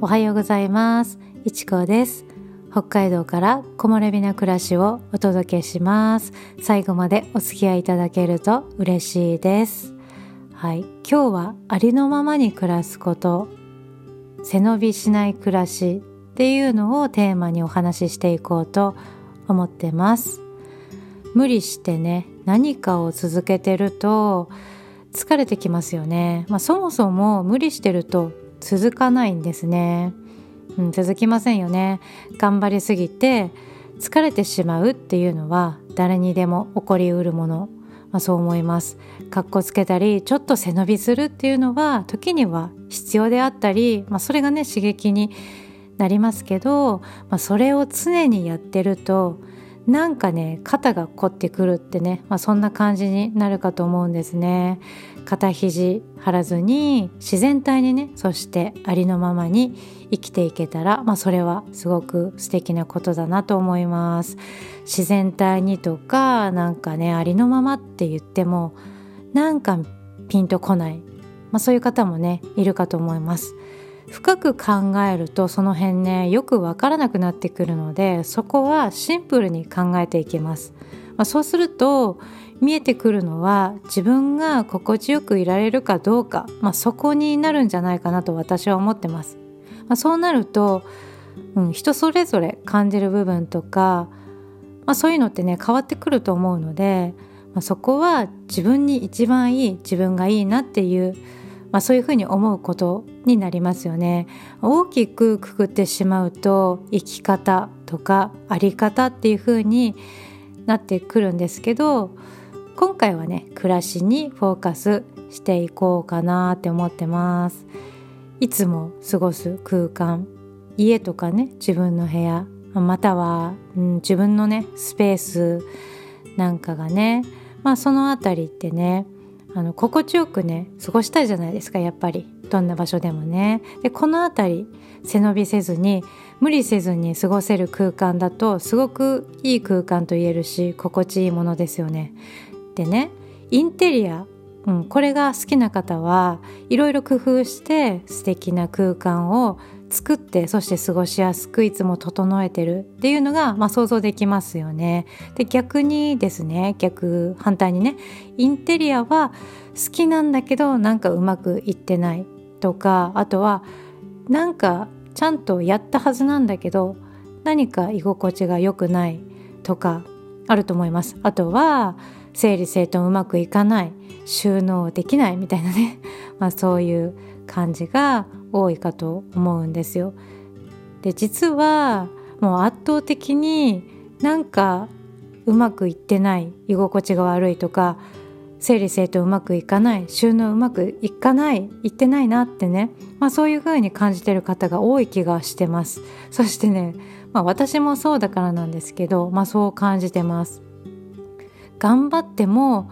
おはようございます。いちこです。北海道から木漏れ日な暮らしをお届けします。最後までお付き合いいただけると嬉しいです。はい。今日はありのままに暮らすこと。背伸びしない暮らしっていうのをテーマにお話ししていこうと思ってます。無理してね何かを続けてると疲れてきますよね、まあ、そもそも無理してると続かないんですね、うん、続きませんよね。頑張りすぎて疲れてしまうっていうのは誰にでも起こりうるもの、まあ、そう思います。かっこつけたりちょっと背伸びするっていうのは時には必要であったり、まあ、それがね刺激になりますけど、まあ、それを常にやってるとなんかね肩が凝ってくるってね、まあ、そんな感じになるかと思うんですね。肩肘張らずに自然体にねそしてありのままに生きていけたら、まあ、それはすごく素敵なことだなと思います。自然体にとかなんかねありのままって言ってもなんかピンとこない、まあ、そういう方もねいるかと思います。深く考えるとその辺ねよくわからなくなってくるのでそこはシンプルに考えていきます、まあ、そうすると見えてくるのは自分が心地よくいられるかどうか、まあ、そこになるんじゃないかなと私は思ってます、まあ、そうなると、うん、人それぞれ感じる部分とか、まあ、そういうのってね変わってくると思うので、まあ、そこは自分に一番いい自分がいいなっていうまあ、そういうふうに思うことになりますよね。大きくくくってしまうと生き方とかあり方っていうふうになってくるんですけど今回はね暮らしにフォーカスしていこうかなって思ってます。いつも過ごす空間家とかね自分の部屋または、うん、自分のねスペースなんかがねまあその辺りってねあの心地よくね過ごしたいじゃないですかやっぱり。どんな場所でもね。でこの辺り背伸びせずに無理せずに過ごせる空間だとすごくいい空間と言えるし心地いいものですよね。でねインテリアうん、これが好きな方はいろいろ工夫して素敵な空間を作ってそして過ごしやすくいつも整えてるっていうのが、まあ、想像できますよね。で逆にですね逆反対にねインテリアは好きなんだけどなんかうまくいってないとかあとはなんかちゃんとやったはずなんだけど何か居心地が良くないとかあると思います。あとは整理整頓うまくいかない収納できないみたいなね、まあ、そういう感じが多いかと思うんですよ。で実はもう圧倒的になんかうまくいってない居心地が悪いとか整理整頓うまくいかない収納うまくいかないいってないなってね、まあ、そういう風に感じてる方が多い気がしてますそしてね、まあ、私もそうだからなんですけど、まあ、そう感じてます頑張っても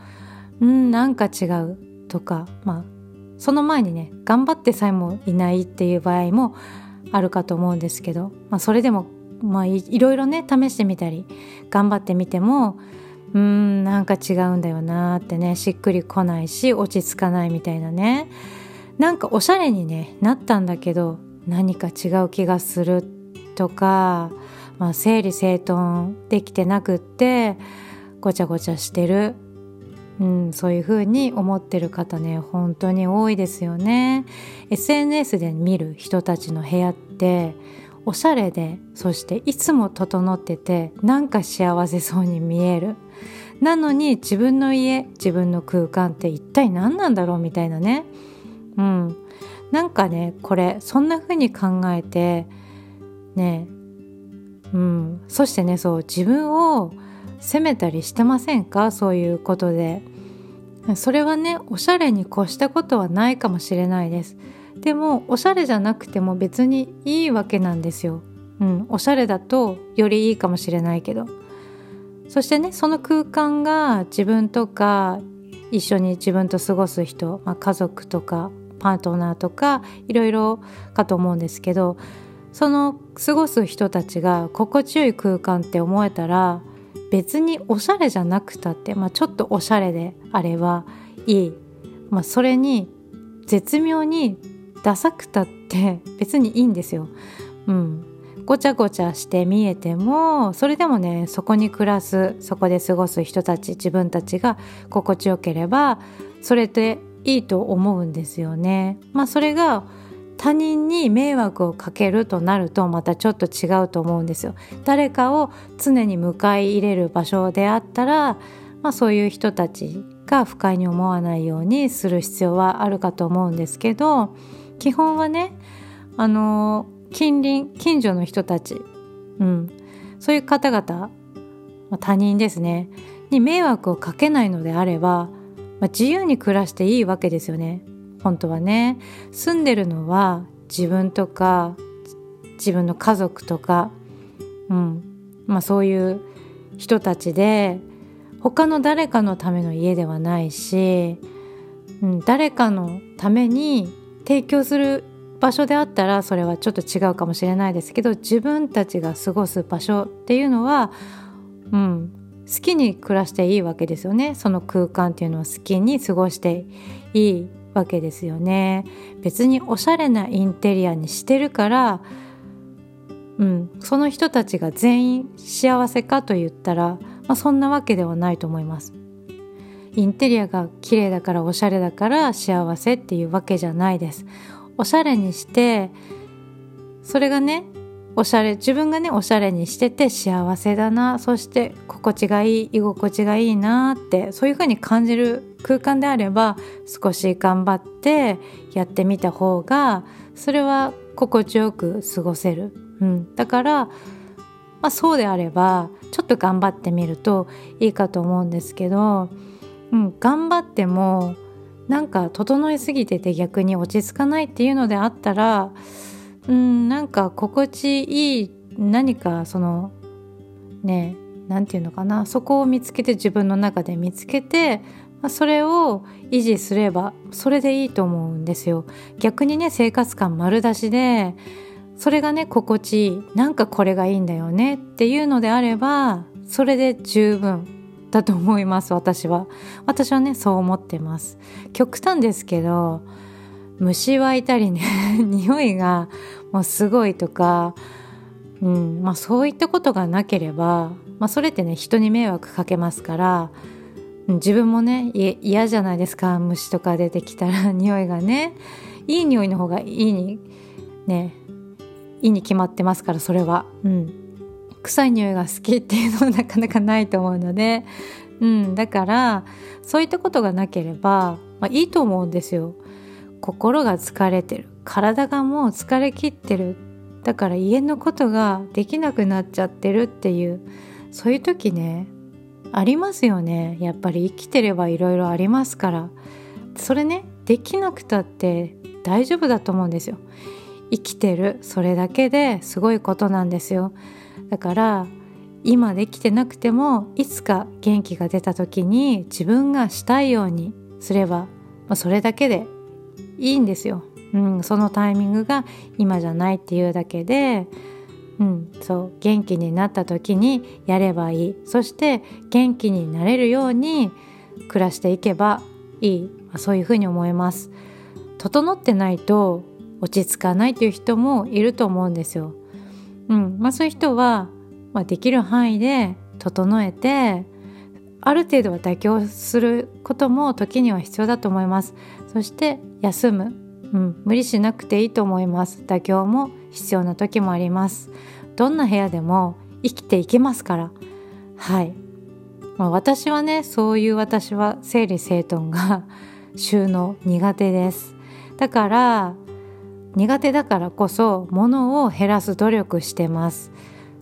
うんなんか違うとかまあその前にね頑張ってさえもいないっていう場合もあるかと思うんですけど、まあ、それでも、まあい、いろいろね試してみたり頑張ってみてもうーんなんか違うんだよなってねしっくりこないし落ち着かないみたいなね。なんかおしゃれに、ね、なったんだけど何か違う気がするとか、まあ、整理整頓できてなくってごちゃごちゃしてる。うん、そういうふうに思ってる方ね本当に多いですよね。SNS で見る人たちの部屋っておしゃれでそしていつも整っててなんか幸せそうに見える。なのに自分の家自分の空間って一体何なんだろうみたいなね。うん。なんかねこれそんな風に考えてねうん。そしてねそう自分を責めたりしてませんか？そういうことで。それはねおしゃれに越したことはないかもしれないです。でもおしゃれじゃなくても別にいいわけなんですよ。うんおしゃれだとよりいいかもしれないけど。そしてねその空間が自分とか一緒に自分と過ごす人、まあ、家族とかパートナーとかいろいろかと思うんですけどその過ごす人たちが心地よい空間って思えたら別におしゃれじゃなくたって、まあ、ちょっとおしゃれであればいい、まあ、それに絶妙にダサくたって別にいいんですよ。うん、ごちゃごちゃして見えてもそれでもねそこに暮らすそこで過ごす人たち自分たちが心地よければそれでいいと思うんですよね。まあそれが他人に迷惑をかけるとなるとまたちょっと違うと思うんですよ。誰かを常に迎え入れる場所であったら、まあ、そういう人たちが不快に思わないようにする必要はあるかと思うんですけど基本はねあの近隣近所の人たち、うん、そういう方々、ま、他人ですねに迷惑をかけないのであれば、まあ、自由に暮らしていいわけですよね。本当はね。住んでるのは自分とか自分の家族とか、うん。まあ、そういう人たちで他の誰かのための家ではないし、うん、誰かのために提供する場所であったらそれはちょっと違うかもしれないですけど自分たちが過ごす場所っていうのは、うん、好きに暮らしていいわけですよね。その空間っていうのは好きに過ごしていい。わけですよね別におしゃれなインテリアにしてるからうん、その人たちが全員幸せかと言ったら、まあ、そんなわけではないと思います。インテリアが綺麗だからおしゃれだから幸せっていうわけじゃないです。おしゃれにしてそれがねおしゃれ自分がねおしゃれにしてて幸せだなそして心地がいい居心地がいいなってそういう風に感じる空間であれば少し頑張ってやってみた方がそれは心地よく過ごせる、うん、だから、まあ、そうであればちょっと頑張ってみるといいかと思うんですけど、うん、頑張ってもなんか整いすぎてて逆に落ち着かないっていうのであったらうん。なんか心地いい何かそのね何て言うのかな。そこを見つけて自分の中で見つけて、ま、それを維持すればそれでいいと思うんですよ。逆にね生活感丸出しでそれがね心地いいなんかこれがいいんだよねっていうのであればそれで十分だと思います私は。私はねそう思ってます。極端ですけど虫はいたりね 匂いがもうすごいとか、うんまあ、そういったことがなければ、まあ、それってね人に迷惑かけますから自分もね嫌じゃないですか。虫とか出てきたら。匂いがね。いい匂いの方がいいにね。いいに決まってますからそれは、うん、臭い匂いが好きっていうのは なかなかないと思うので、うん、だからそういったことがなければ、まあ、いいと思うんですよ。心が疲れてる。体がもう疲れきってる。だから家のことができなくなっちゃってるっていうそういう時ねありますよね。やっぱり生きてればいろいろありますから。それねできなくたって大丈夫だと思うんですよ。生きてるそれだけですごいことなんですよ。だから今できてなくてもいつか元気が出た時に自分がしたいようにすれば、まあ、それだけでいいんですよ、うん、そのタイミングが今じゃないっていうだけで、うん、そう元気になった時にやればいい。そして元気になれるように暮らしていけばいい、まあ、そういうふうに思います。整ってないと落ち着かないという人もいると思うんですよ、うんまあ、そういう人は、まあ、できる範囲で整えてある程度は妥協することも時には必要だと思います。そして休む、うん、無理しなくていいと思います。妥協も必要な時もあります。どんな部屋でも生きていけますから。はい、まあ、私はねそういう私は整理整頓が 収納苦手です。だから苦手だからこそ物を減らす努力してます。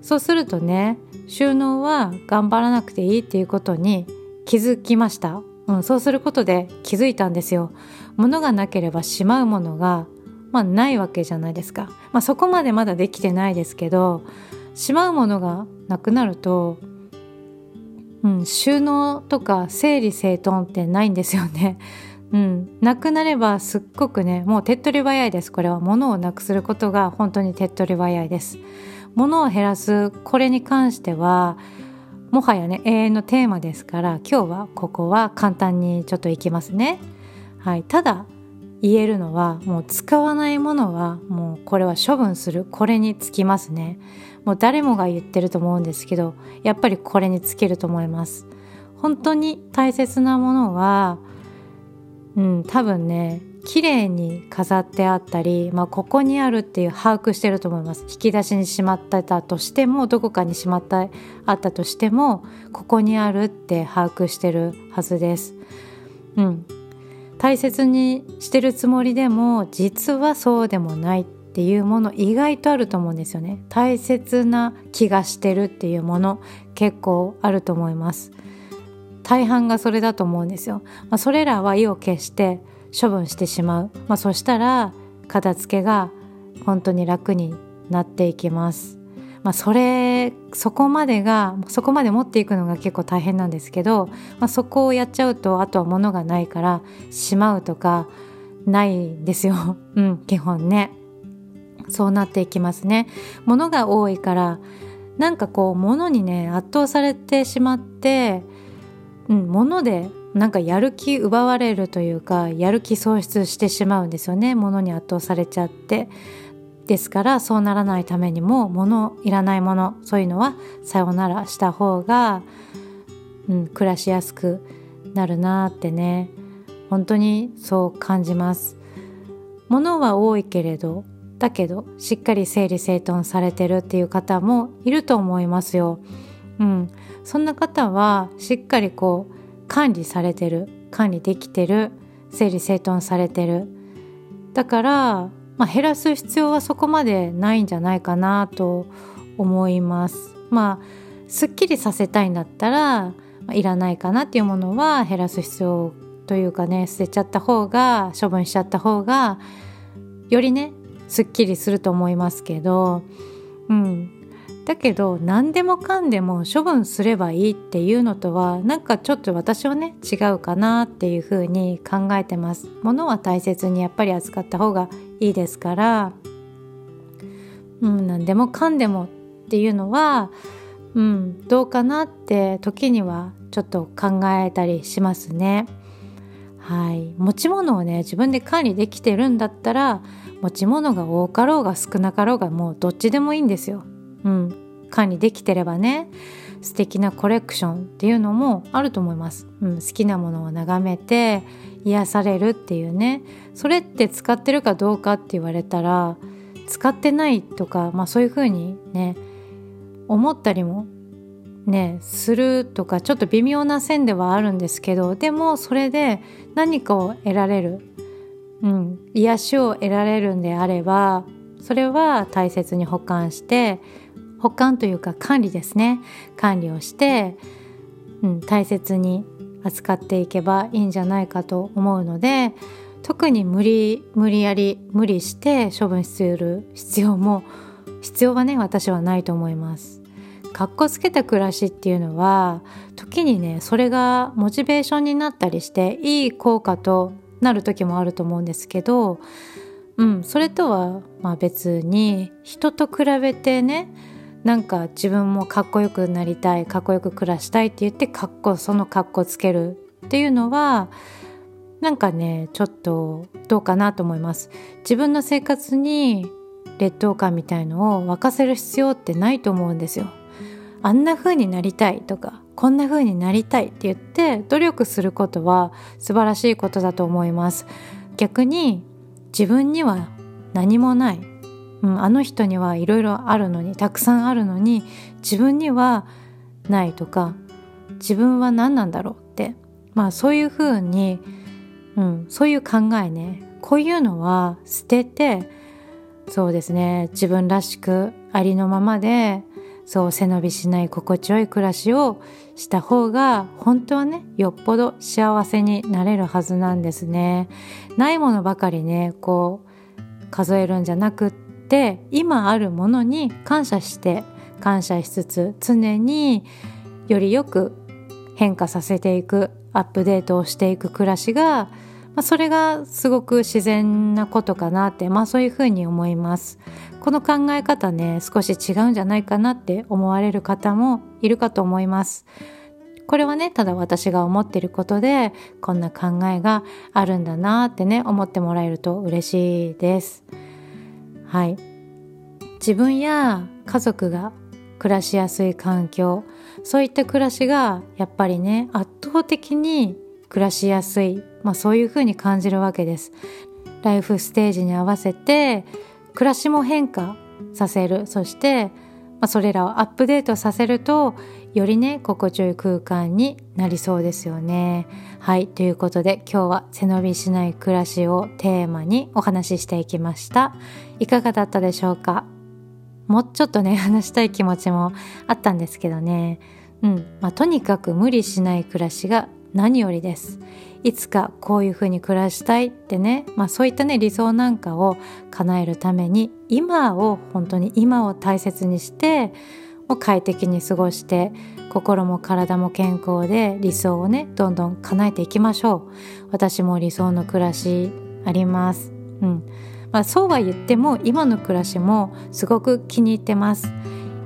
そうするとね収納は頑張らなくていいっていうことに気づきました、うん、そうすることで気づいたんですよ。物がなければしまうものが、まあ、ないわけじゃないですか、まあ、そこまでまだできてないですけどしまうものがなくなると、うん、収納とか整理整頓ってないんですよね。うん、なくなればすっごくねもう手っ取り早いです。これは。物をなくすることが本当に手っ取り早いです。物を減らすこれに関してはもはやね永遠のテーマですから今日はここは簡単にちょっといきますね。はい、ただ言えるのはもう使わないものはもうこれは処分するこれにつきますね。もう誰もが言ってると思うんですけどやっぱりこれにつけると思います。本当に大切なものはうん多分ね綺麗に飾ってあったり、まあ、ここにあるっていう把握してると思います。引き出しにしまってたとしてもどこかにしまってあったとしてもここにあるって把握してるはずです。うん。大切にしてるつもりでも実はそうでもないっていうもの意外とあると思うんですよね。大切な気がしてるっていうもの結構あると思います。大半がそれだと思うんですよ、まあ、それらは意を決して処分してしまう、まあ、そしたら片付けが本当に楽になっていきます。まあ、それそこまでがそこまで持っていくのが結構大変なんですけど、まあ、そこをやっちゃうとあとは物がないからしまうとかないですよ、うん、基本ね。そうなっていきますね。物が多いからなんかこう物にね圧倒されてしまって、うん、物でなんかやる気奪われるというかやる気喪失してしまうんですよね。物に圧倒されちゃって。ですからそうならないためにも物いらないものそういうのはさよならした方が、うん、暮らしやすくなるなってね。本当にそう感じます。物は多いけれどだけどしっかり整理整頓されてるっていう方もいると思いますよ。うん、そんな方はしっかりこう管理されてる管理できてる整理整頓されてる。だから、まあ、減らす必要はそこまでないんじゃないかなと思います。まあすっきりさせたいんだったら、まあ、いらないかなっていうものは減らす必要というかね捨てちゃった方が処分しちゃった方がよりねすっきりすると思いますけどうん。だけど何でもかんでも処分すればいいっていうのとはなんかちょっと私はね違うかなっていうふうに考えてます。物は大切にやっぱり扱った方がいいですから、うん、何でもかんでもっていうのは、うん、どうかなって時にはちょっと考えたりしますね。はい、持ち物をね自分で管理できてるんだったら持ち物が多かろうが少なかろうがもうどっちでもいいんですよ。うん、管理できてればね素敵なコレクションっていうのもあると思います、うん、好きなものを眺めて癒されるっていうね。それって使ってるかどうかって言われたら使ってないとか、まあ、そういうふうにね思ったりもねするとかちょっと微妙な線ではあるんですけどでもそれで何かを得られる、うん、癒しを得られるんであればそれは大切に保管して保管というか管理ですね管理をして、うん、大切に扱っていけばいいんじゃないかと思うので特に無理無理やり無理して処分する必要も必要はね私はないと思います。かっこつけた暮らしっていうのは時にねそれがモチベーションになったりしていい効果となる時もあると思うんですけど、うん、それとはま別に人と比べてねなんか自分もかっこよくなりたいかっこよく暮らしたいって言ってかっこそのかっこつけるっていうのはなんかねちょっとどうかなと思います。自分の生活に劣等感みたいのを沸かせる必要ってないと思うんですよ。あんな風になりたいとかこんな風になりたいって言って努力することは素晴らしいことだと思います。逆に自分には何もない。うん、あの人にはいろいろあるのにたくさんあるのに自分にはないとか自分は何なんだろうって。まあそういうふうに、うん、そういう考えね。こういうのは捨ててそうですね自分らしくありのままでそう背伸びしない心地よい暮らしをした方が本当はねよっぽど幸せになれるはずなんですね。ないものばかりねこう数えるんじゃなくてって今あるものに感謝して感謝しつつ常によりよく変化させていくアップデートをしていく暮らしが、まあ、それがすごく自然なことかなって、まあ、そういうふうに思います。この考え方ね少し違うんじゃないかなって思われる方もいるかと思います。これはねただ私が思ってることでこんな考えがあるんだなってね思ってもらえると嬉しいです。はい。自分や家族が暮らしやすい環境そういった暮らしがやっぱりね圧倒的に暮らしやすい、まあ、そういうふうに感じるわけです。ライフステージに合わせて暮らしも変化させる。そして、あ、それらをアップデートさせるとよりね心地よい空間になりそうですよね。はい。ということで今日は背伸びしない暮らしをテーマにお話ししていきました。いかがだったでしょうか？もうちょっとね 話したい気持ちもあったんですけどね。うん。まあ、とにかく無理しない暮らしが何よりです。いつかこういうふうに暮らしたいってね、まあ、そういったね理想なんかを叶えるために今を本当に今を大切にしてもう快適に過ごして心も体も健康で理想をねどんどん叶えていきましょう。私も理想の暮らしあります。うん。まあ、そうは言っても今の暮らしもすごく気に入ってます。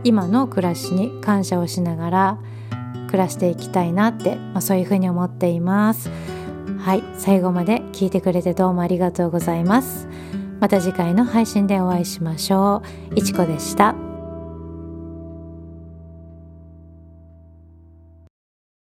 今の暮らしに感謝をしながら暮らしていきたいなって、まあ、そういうふうに思っています。はい最後まで聞いてくれてどうもありがとうございます。また次回の配信でお会いしましょう。いちこでした。